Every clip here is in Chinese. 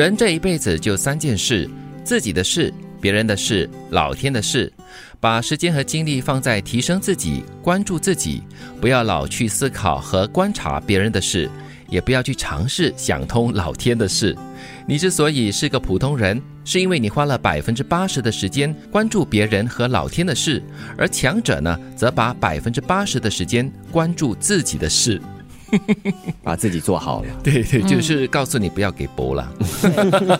人这一辈子就三件事：自己的事、别人的事、老天的事。把时间和精力放在提升自己、关注自己，不要老去思考和观察别人的事，也不要去尝试想通老天的事。你之所以是个普通人，是因为你花了百分之八十的时间关注别人和老天的事，而强者呢，则把百分之八十的时间关注自己的事。把自己做好了，对对，就是告诉你不要给博了。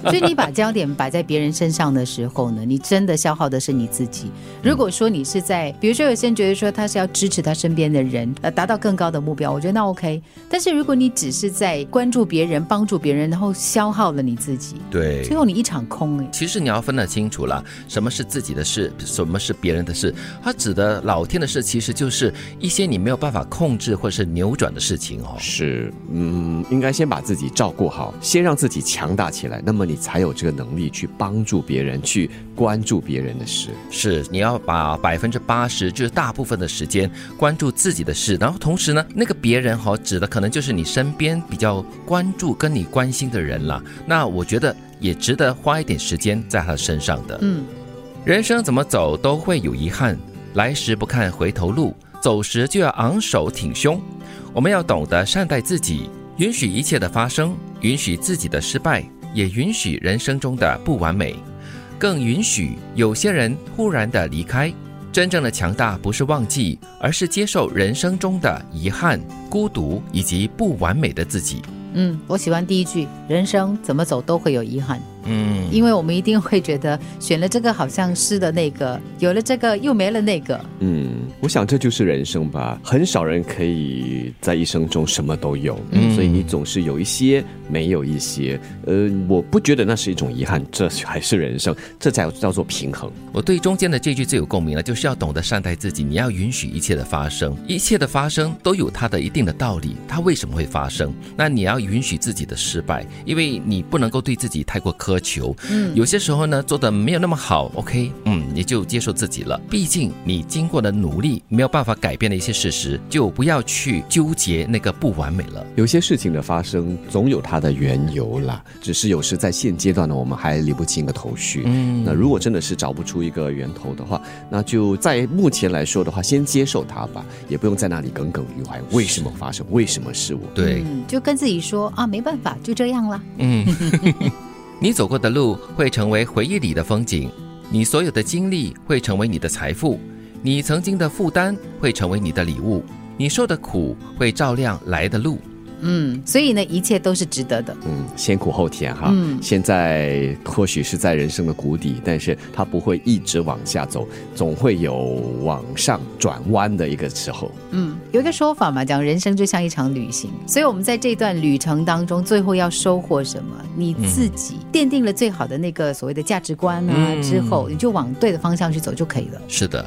所以你把焦点摆在别人身上的时候呢，你真的消耗的是你自己。如果说你是在，比如说有些人觉得说他是要支持他身边的人，呃，达到更高的目标，我觉得那 OK。但是如果你只是在关注别人、帮助别人，然后消耗了你自己，对，最后你一场空哎。其实你要分得清楚了，什么是自己的事，什么是别人的事。他指的老天的事，其实就是一些你没有办法控制或者是扭转的事情。是，嗯，应该先把自己照顾好，先让自己强大起来，那么你才有这个能力去帮助别人，去关注别人的事。是，你要把百分之八十，就是大部分的时间关注自己的事，然后同时呢，那个别人哈，指的可能就是你身边比较关注、跟你关心的人了。那我觉得也值得花一点时间在他身上的。嗯，人生怎么走都会有遗憾，来时不看回头路，走时就要昂首挺胸。我们要懂得善待自己，允许一切的发生，允许自己的失败，也允许人生中的不完美，更允许有些人突然的离开。真正的强大不是忘记，而是接受人生中的遗憾、孤独以及不完美的自己。嗯，我喜欢第一句：人生怎么走都会有遗憾。嗯，因为我们一定会觉得选了这个好像是的那个，有了这个又没了那个。嗯，我想这就是人生吧。很少人可以在一生中什么都有，嗯所以你总是有一些没有一些。呃，我不觉得那是一种遗憾，这还是人生，这才叫做平衡。我对中间的这句最有共鸣了，就是要懂得善待自己，你要允许一切的发生，一切的发生都有它的一定的道理，它为什么会发生？那你要允许自己的失败，因为你不能够对自己太过苛。苛求，嗯，有些时候呢，做的没有那么好，OK，嗯，你就接受自己了。毕竟你经过的努力没有办法改变的一些事实，就不要去纠结那个不完美了。有些事情的发生总有它的缘由啦，只是有时在现阶段呢，我们还理不清个头绪。嗯，那如果真的是找不出一个源头的话，那就在目前来说的话，先接受它吧，也不用在那里耿耿于怀。为什么发生？为什么是我？对，就跟自己说啊，没办法，就这样了。嗯。你走过的路会成为回忆里的风景，你所有的经历会成为你的财富，你曾经的负担会成为你的礼物，你受的苦会照亮来的路。嗯，所以呢，一切都是值得的。嗯，先苦后甜哈。嗯，现在或许是在人生的谷底，但是它不会一直往下走，总会有往上转弯的一个时候。嗯，有一个说法嘛，讲人生就像一场旅行，所以我们在这段旅程当中，最后要收获什么？你自己奠定了最好的那个所谓的价值观啊，之后你就往对的方向去走就可以了。是的，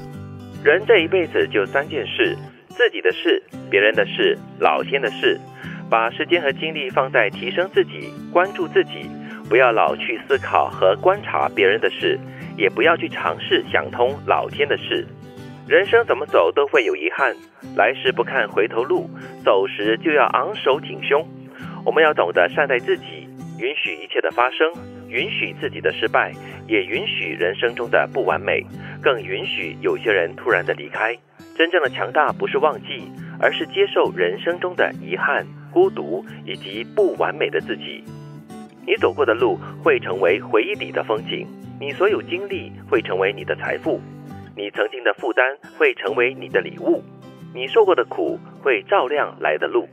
人这一辈子就三件事：自己的事、别人的事、老天的事。把时间和精力放在提升自己、关注自己，不要老去思考和观察别人的事，也不要去尝试想通老天的事。人生怎么走都会有遗憾，来时不看回头路，走时就要昂首挺胸。我们要懂得善待自己，允许一切的发生，允许自己的失败，也允许人生中的不完美，更允许有些人突然的离开。真正的强大不是忘记，而是接受人生中的遗憾。孤独以及不完美的自己，你走过的路会成为回忆里的风景，你所有经历会成为你的财富，你曾经的负担会成为你的礼物，你受过的苦会照亮来的路。